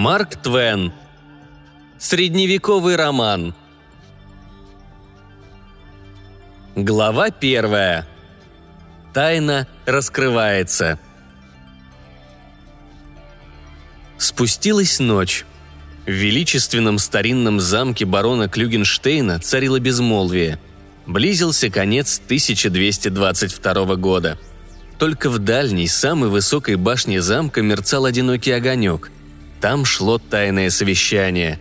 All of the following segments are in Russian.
Марк Твен. Средневековый роман. Глава первая. Тайна раскрывается. Спустилась ночь. В величественном старинном замке барона Клюгенштейна царило безмолвие. Близился конец 1222 года. Только в дальней, самой высокой башне замка мерцал одинокий огонек. Там шло тайное совещание.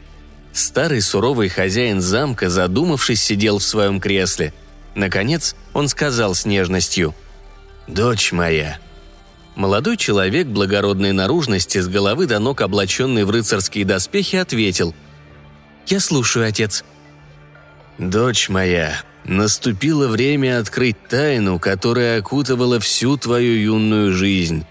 Старый суровый хозяин замка, задумавшись, сидел в своем кресле. Наконец он сказал с нежностью «Дочь моя, Молодой человек благородной наружности, с головы до ног облаченный в рыцарские доспехи, ответил. «Я слушаю, отец». «Дочь моя, наступило время открыть тайну, которая окутывала всю твою юную жизнь.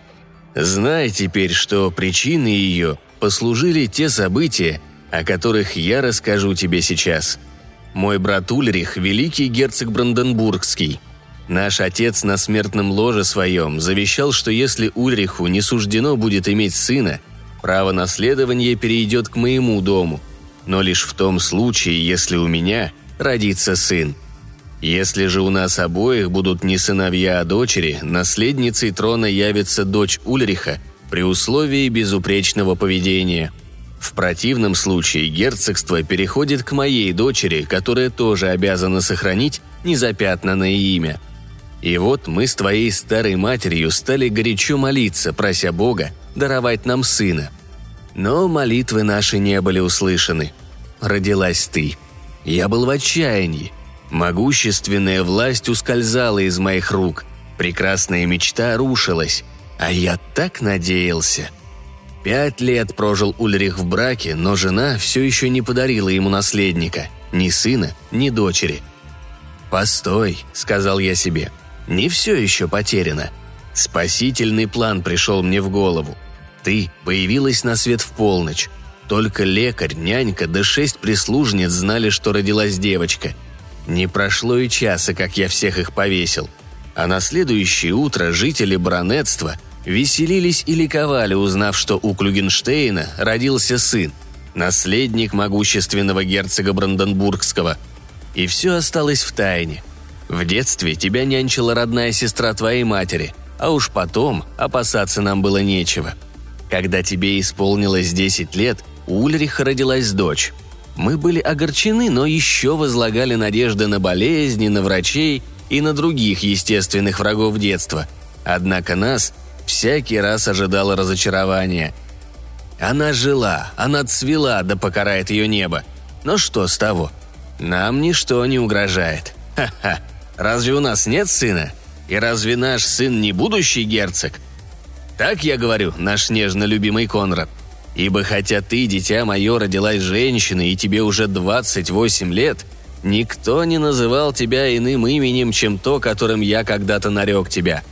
Знай теперь, что причиной ее послужили те события, о которых я расскажу тебе сейчас. Мой брат Ульрих – великий герцог Бранденбургский – Наш отец на смертном ложе своем завещал, что если Ульриху не суждено будет иметь сына, право наследования перейдет к моему дому, но лишь в том случае, если у меня родится сын. Если же у нас обоих будут не сыновья, а дочери, наследницей трона явится дочь Ульриха при условии безупречного поведения. В противном случае герцогство переходит к моей дочери, которая тоже обязана сохранить незапятнанное имя – и вот мы с твоей старой матерью стали горячо молиться, прося Бога даровать нам сына. Но молитвы наши не были услышаны. Родилась ты. Я был в отчаянии. Могущественная власть ускользала из моих рук. Прекрасная мечта рушилась. А я так надеялся. Пять лет прожил Ульрих в браке, но жена все еще не подарила ему наследника. Ни сына, ни дочери. «Постой», — сказал я себе, — не все еще потеряно. Спасительный план пришел мне в голову. Ты появилась на свет в полночь. Только лекарь, нянька да шесть прислужниц знали, что родилась девочка. Не прошло и часа, как я всех их повесил. А на следующее утро жители баронетства веселились и ликовали, узнав, что у Клюгенштейна родился сын, наследник могущественного герцога Бранденбургского. И все осталось в тайне. В детстве тебя нянчила родная сестра твоей матери, а уж потом опасаться нам было нечего. Когда тебе исполнилось 10 лет, у Ульриха родилась дочь. Мы были огорчены, но еще возлагали надежды на болезни, на врачей и на других естественных врагов детства. Однако нас всякий раз ожидало разочарование. Она жила, она цвела, да покарает ее небо. Но что с того? Нам ничто не угрожает. Ха-ха. Разве у нас нет сына? И разве наш сын не будущий герцог? Так я говорю, наш нежно любимый Конрад. Ибо хотя ты, дитя мое, родилась женщиной и тебе уже 28 лет, никто не называл тебя иным именем, чем то, которым я когда-то нарек тебя.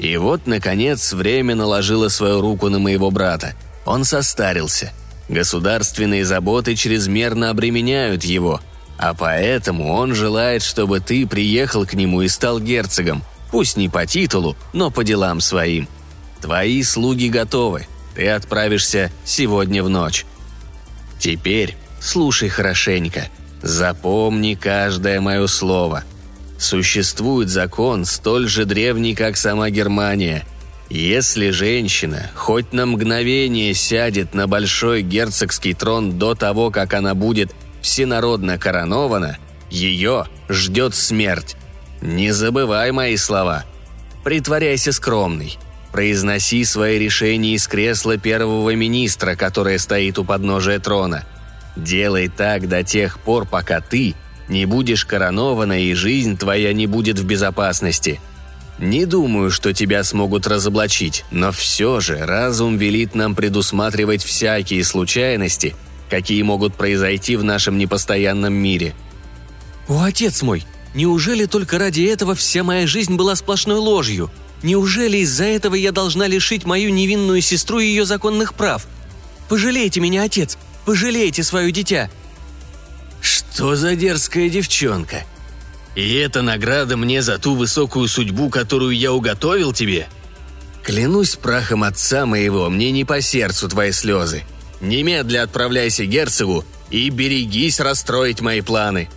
И вот, наконец, время наложило свою руку на моего брата. Он состарился. Государственные заботы чрезмерно обременяют его – а поэтому он желает, чтобы ты приехал к нему и стал герцогом, пусть не по титулу, но по делам своим. Твои слуги готовы, ты отправишься сегодня в ночь. Теперь слушай хорошенько, запомни каждое мое слово. Существует закон столь же древний, как сама Германия. Если женщина хоть на мгновение сядет на большой герцогский трон до того, как она будет всенародно коронована, ее ждет смерть. Не забывай мои слова. Притворяйся скромной. Произноси свои решения из кресла первого министра, которое стоит у подножия трона. Делай так до тех пор, пока ты не будешь коронована и жизнь твоя не будет в безопасности. Не думаю, что тебя смогут разоблачить, но все же разум велит нам предусматривать всякие случайности – какие могут произойти в нашем непостоянном мире. «О, отец мой, неужели только ради этого вся моя жизнь была сплошной ложью? Неужели из-за этого я должна лишить мою невинную сестру ее законных прав? Пожалейте меня, отец, пожалейте свое дитя!» «Что за дерзкая девчонка? И это награда мне за ту высокую судьбу, которую я уготовил тебе?» Клянусь прахом отца моего, мне не по сердцу твои слезы. Немедля отправляйся герцогу и берегись расстроить мои планы».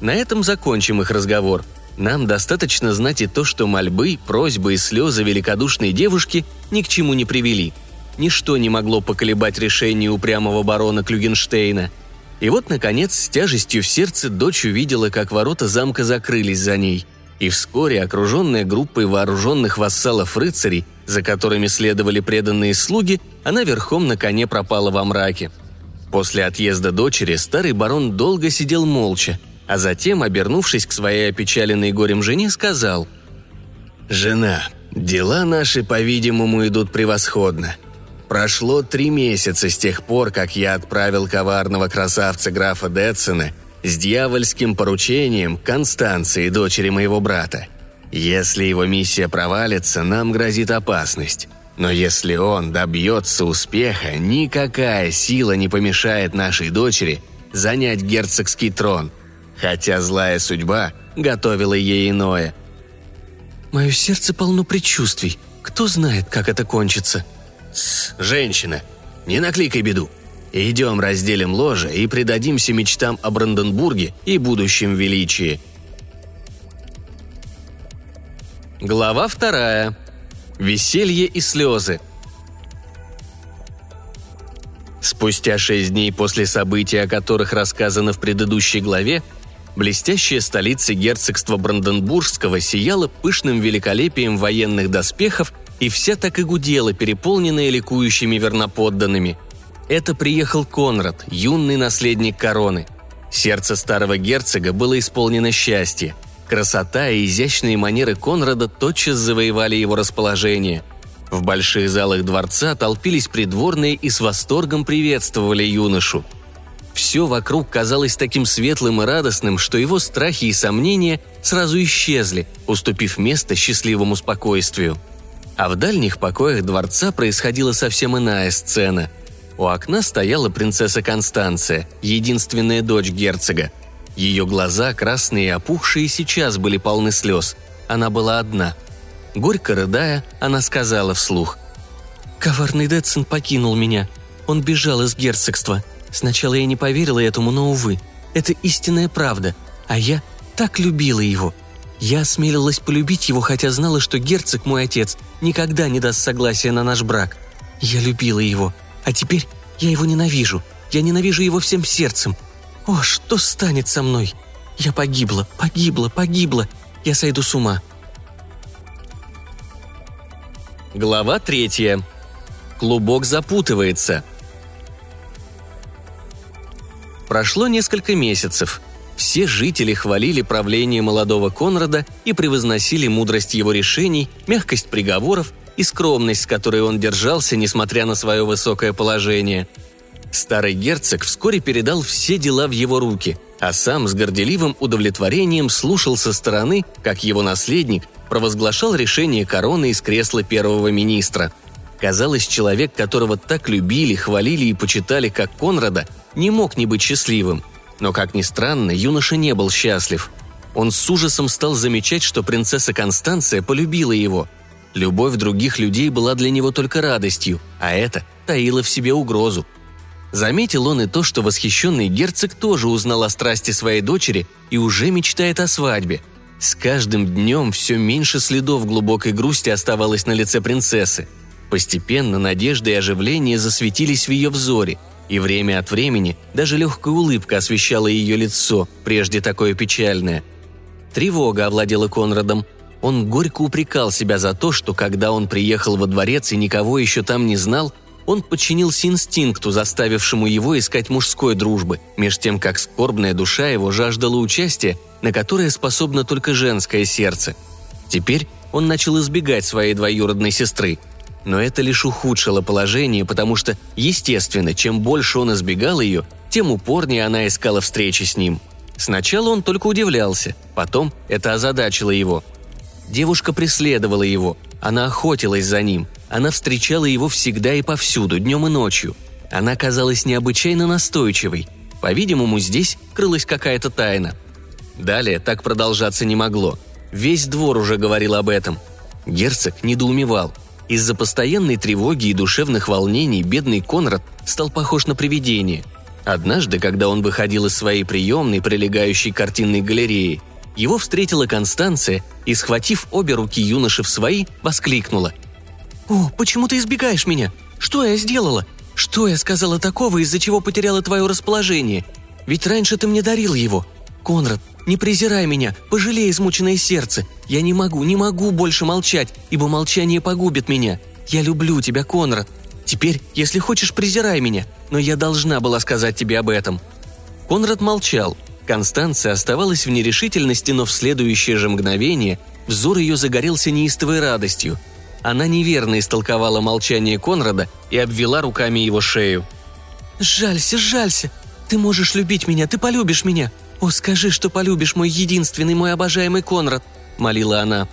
На этом закончим их разговор. Нам достаточно знать и то, что мольбы, просьбы и слезы великодушной девушки ни к чему не привели. Ничто не могло поколебать решение упрямого барона Клюгенштейна. И вот, наконец, с тяжестью в сердце дочь увидела, как ворота замка закрылись за ней. И вскоре, окруженная группой вооруженных вассалов-рыцарей, за которыми следовали преданные слуги, она верхом на коне пропала во мраке. После отъезда дочери старый барон долго сидел молча, а затем, обернувшись к своей опечаленной горем жене, сказал «Жена, дела наши, по-видимому, идут превосходно. Прошло три месяца с тех пор, как я отправил коварного красавца графа Детсона с дьявольским поручением Констанции, дочери моего брата. Если его миссия провалится, нам грозит опасность. Но если он добьется успеха, никакая сила не помешает нашей дочери занять герцогский трон, хотя злая судьба готовила ей иное. «Мое сердце полно предчувствий. Кто знает, как это кончится?» «Тсс, женщина, не накликай беду. Идем разделим ложе и предадимся мечтам о Бранденбурге и будущем величии». Глава вторая. Веселье и слезы. Спустя шесть дней после событий, о которых рассказано в предыдущей главе, блестящая столица герцогства Бранденбургского сияла пышным великолепием военных доспехов и вся так и гудела, переполненная ликующими верноподданными. Это приехал Конрад, юный наследник короны. Сердце старого герцога было исполнено счастья – Красота и изящные манеры Конрада тотчас завоевали его расположение. В больших залах дворца толпились придворные и с восторгом приветствовали юношу. Все вокруг казалось таким светлым и радостным, что его страхи и сомнения сразу исчезли, уступив место счастливому спокойствию. А в дальних покоях дворца происходила совсем иная сцена. У окна стояла принцесса Констанция, единственная дочь герцога – ее глаза, красные и опухшие, сейчас были полны слез. Она была одна. Горько рыдая, она сказала вслух. «Коварный Дэтсон покинул меня. Он бежал из герцогства. Сначала я не поверила этому, но, увы, это истинная правда. А я так любила его. Я осмелилась полюбить его, хотя знала, что герцог, мой отец, никогда не даст согласия на наш брак. Я любила его. А теперь я его ненавижу. Я ненавижу его всем сердцем. «О, что станет со мной? Я погибла, погибла, погибла. Я сойду с ума». Глава третья. Клубок запутывается. Прошло несколько месяцев. Все жители хвалили правление молодого Конрада и превозносили мудрость его решений, мягкость приговоров и скромность, с которой он держался, несмотря на свое высокое положение – Старый герцог вскоре передал все дела в его руки, а сам с горделивым удовлетворением слушал со стороны, как его наследник провозглашал решение короны из кресла первого министра. Казалось, человек, которого так любили, хвалили и почитали, как Конрада, не мог не быть счастливым. Но, как ни странно, юноша не был счастлив. Он с ужасом стал замечать, что принцесса Констанция полюбила его. Любовь других людей была для него только радостью, а это таило в себе угрозу – Заметил он и то, что восхищенный герцог тоже узнал о страсти своей дочери и уже мечтает о свадьбе. С каждым днем все меньше следов глубокой грусти оставалось на лице принцессы. Постепенно надежда и оживление засветились в ее взоре, и время от времени даже легкая улыбка освещала ее лицо, прежде такое печальное. Тревога овладела Конрадом. Он горько упрекал себя за то, что когда он приехал во дворец и никого еще там не знал, он подчинился инстинкту, заставившему его искать мужской дружбы, меж тем как скорбная душа его жаждала участия, на которое способно только женское сердце. Теперь он начал избегать своей двоюродной сестры. Но это лишь ухудшило положение, потому что, естественно, чем больше он избегал ее, тем упорнее она искала встречи с ним. Сначала он только удивлялся, потом это озадачило его. Девушка преследовала его, она охотилась за ним – она встречала его всегда и повсюду, днем и ночью. Она казалась необычайно настойчивой. По-видимому, здесь крылась какая-то тайна. Далее так продолжаться не могло. Весь двор уже говорил об этом. Герцог недоумевал. Из-за постоянной тревоги и душевных волнений бедный Конрад стал похож на привидение. Однажды, когда он выходил из своей приемной, прилегающей картинной галереи, его встретила Констанция и, схватив обе руки юноши в свои, воскликнула. «О, почему ты избегаешь меня? Что я сделала? Что я сказала такого, из-за чего потеряла твое расположение? Ведь раньше ты мне дарил его. Конрад, не презирай меня, пожалей измученное сердце. Я не могу, не могу больше молчать, ибо молчание погубит меня. Я люблю тебя, Конрад. Теперь, если хочешь, презирай меня, но я должна была сказать тебе об этом». Конрад молчал. Констанция оставалась в нерешительности, но в следующее же мгновение взор ее загорелся неистовой радостью. Она неверно истолковала молчание Конрада и обвела руками его шею. «Жалься, жалься! Ты можешь любить меня, ты полюбишь меня! «О, скажи, что полюбишь мой единственный, мой обожаемый Конрад!» – молила она.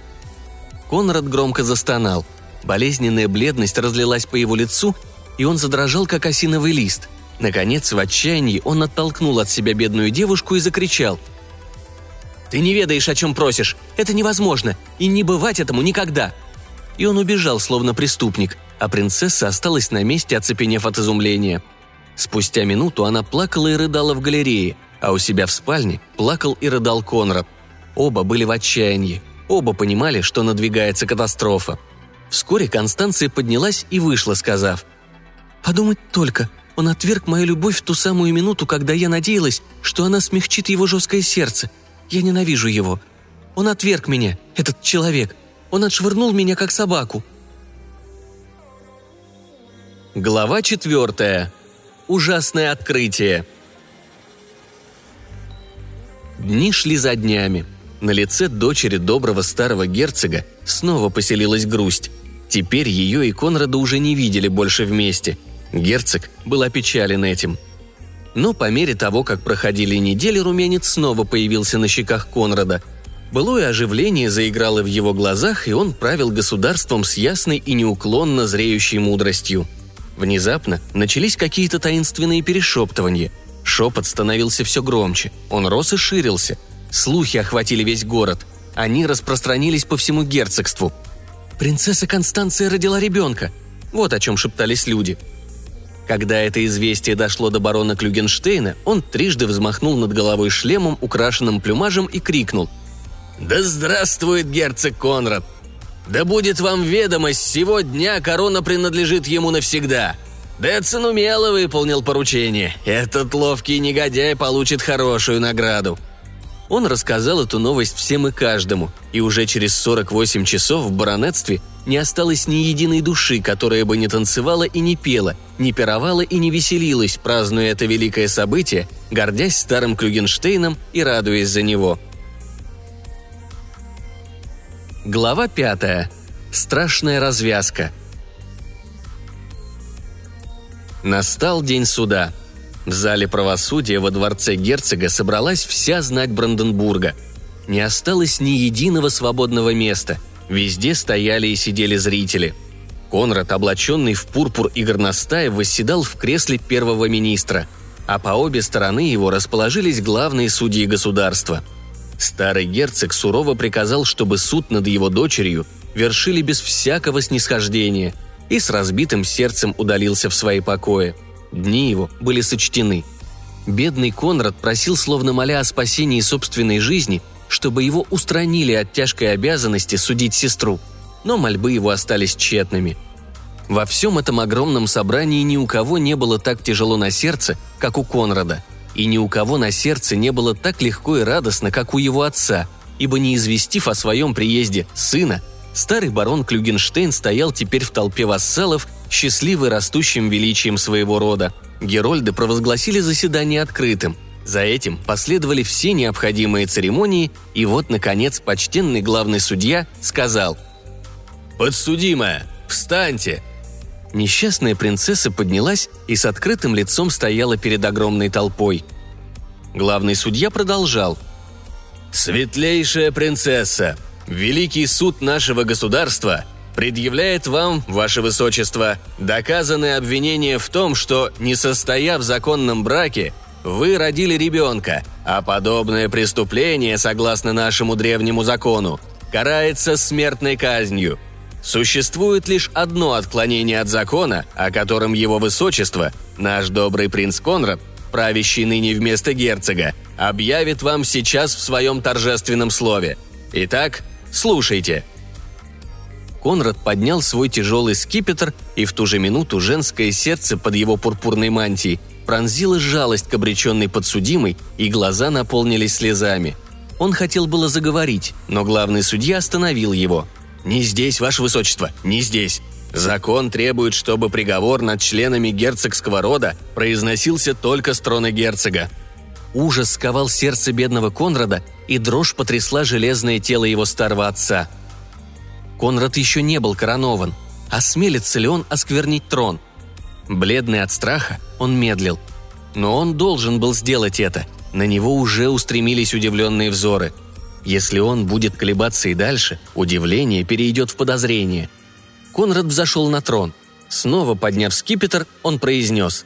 Конрад громко застонал. Болезненная бледность разлилась по его лицу, и он задрожал, как осиновый лист. Наконец, в отчаянии он оттолкнул от себя бедную девушку и закричал. «Ты не ведаешь, о чем просишь! Это невозможно! И не бывать этому никогда!» И он убежал, словно преступник, а принцесса осталась на месте, оцепенев от изумления. Спустя минуту она плакала и рыдала в галерее – а у себя в спальне плакал и рыдал Конрад. Оба были в отчаянии, оба понимали, что надвигается катастрофа. Вскоре Констанция поднялась и вышла, сказав «Подумать только, он отверг мою любовь в ту самую минуту, когда я надеялась, что она смягчит его жесткое сердце. Я ненавижу его. Он отверг меня, этот человек. Он отшвырнул меня, как собаку». Глава четвертая. Ужасное открытие. Дни шли за днями. На лице дочери доброго старого герцога снова поселилась грусть. Теперь ее и Конрада уже не видели больше вместе. Герцог был опечален этим. Но по мере того, как проходили недели, румянец снова появился на щеках Конрада. Былое оживление заиграло в его глазах, и он правил государством с ясной и неуклонно зреющей мудростью. Внезапно начались какие-то таинственные перешептывания – Шепот становился все громче, он рос и ширился. Слухи охватили весь город. Они распространились по всему герцогству. «Принцесса Констанция родила ребенка!» Вот о чем шептались люди. Когда это известие дошло до барона Клюгенштейна, он трижды взмахнул над головой шлемом, украшенным плюмажем, и крикнул. «Да здравствует герцог Конрад! Да будет вам ведомость, сего дня корона принадлежит ему навсегда!» Дэтсон умело выполнил поручение. Этот ловкий негодяй получит хорошую награду. Он рассказал эту новость всем и каждому, и уже через 48 часов в баронетстве не осталось ни единой души, которая бы не танцевала и не пела, не пировала и не веселилась, празднуя это великое событие, гордясь старым Клюгенштейном и радуясь за него. Глава пятая. Страшная развязка – Настал день суда. В зале правосудия во дворце герцога собралась вся знать Бранденбурга. Не осталось ни единого свободного места. Везде стояли и сидели зрители. Конрад, облаченный в пурпур и горностай, восседал в кресле первого министра, а по обе стороны его расположились главные судьи государства. Старый герцог сурово приказал, чтобы суд над его дочерью вершили без всякого снисхождения – и с разбитым сердцем удалился в свои покои. Дни его были сочтены. Бедный Конрад просил, словно моля о спасении собственной жизни, чтобы его устранили от тяжкой обязанности судить сестру. Но мольбы его остались тщетными. Во всем этом огромном собрании ни у кого не было так тяжело на сердце, как у Конрада. И ни у кого на сердце не было так легко и радостно, как у его отца, ибо не известив о своем приезде сына, Старый барон Клюгенштейн стоял теперь в толпе вассалов, счастливый растущим величием своего рода. Герольды провозгласили заседание открытым. За этим последовали все необходимые церемонии, и вот, наконец, почтенный главный судья сказал «Подсудимая, встаньте!» Несчастная принцесса поднялась и с открытым лицом стояла перед огромной толпой. Главный судья продолжал. «Светлейшая принцесса, Великий суд нашего государства предъявляет вам, ваше высочество, доказанное обвинение в том, что, не состояв в законном браке, вы родили ребенка, а подобное преступление, согласно нашему древнему закону, карается смертной казнью. Существует лишь одно отклонение от закона, о котором его высочество, наш добрый принц Конрад, правящий ныне вместо герцога, объявит вам сейчас в своем торжественном слове. Итак, слушайте». Конрад поднял свой тяжелый скипетр, и в ту же минуту женское сердце под его пурпурной мантией пронзила жалость к обреченной подсудимой, и глаза наполнились слезами. Он хотел было заговорить, но главный судья остановил его – «Не здесь, ваше высочество, не здесь. Закон требует, чтобы приговор над членами герцогского рода произносился только с трона герцога». Ужас сковал сердце бедного Конрада, и дрожь потрясла железное тело его старого отца. Конрад еще не был коронован. Осмелится ли он осквернить трон? Бледный от страха, он медлил. Но он должен был сделать это. На него уже устремились удивленные взоры – если он будет колебаться и дальше, удивление перейдет в подозрение. Конрад взошел на трон. Снова подняв скипетр, он произнес.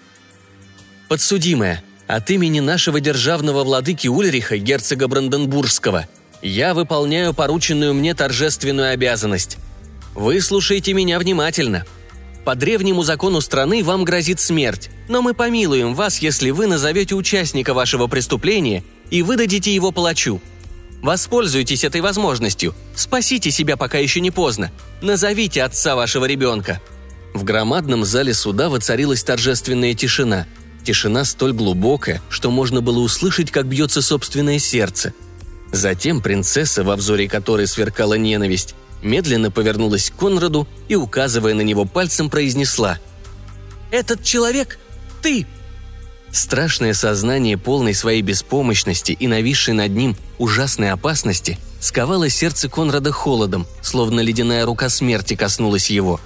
«Подсудимая, от имени нашего державного владыки Ульриха, герцога Бранденбургского, я выполняю порученную мне торжественную обязанность. Вы слушайте меня внимательно. По древнему закону страны вам грозит смерть, но мы помилуем вас, если вы назовете участника вашего преступления и выдадите его палачу – Воспользуйтесь этой возможностью. Спасите себя, пока еще не поздно. Назовите отца вашего ребенка». В громадном зале суда воцарилась торжественная тишина. Тишина столь глубокая, что можно было услышать, как бьется собственное сердце. Затем принцесса, во взоре которой сверкала ненависть, медленно повернулась к Конраду и, указывая на него пальцем, произнесла «Этот человек – ты!» Страшное сознание полной своей беспомощности и нависшей над ним ужасной опасности сковало сердце Конрада холодом, словно ледяная рука смерти коснулась его.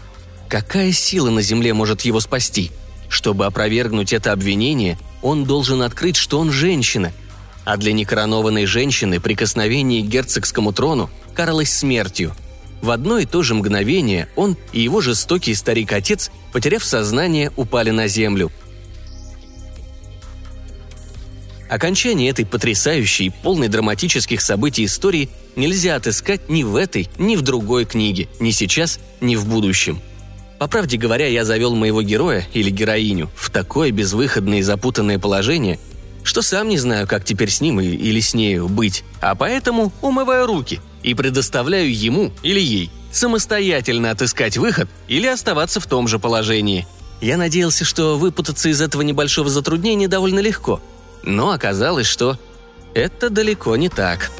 Какая сила на земле может его спасти? Чтобы опровергнуть это обвинение, он должен открыть, что он женщина. А для некоронованной женщины прикосновение к герцогскому трону каралось смертью. В одно и то же мгновение он и его жестокий старик-отец, потеряв сознание, упали на землю – Окончание этой потрясающей, полной драматических событий истории нельзя отыскать ни в этой, ни в другой книге, ни сейчас, ни в будущем. По правде говоря, я завел моего героя или героиню в такое безвыходное и запутанное положение, что сам не знаю, как теперь с ним или с нею быть, а поэтому умываю руки и предоставляю ему или ей самостоятельно отыскать выход или оставаться в том же положении. Я надеялся, что выпутаться из этого небольшого затруднения довольно легко – но оказалось, что это далеко не так.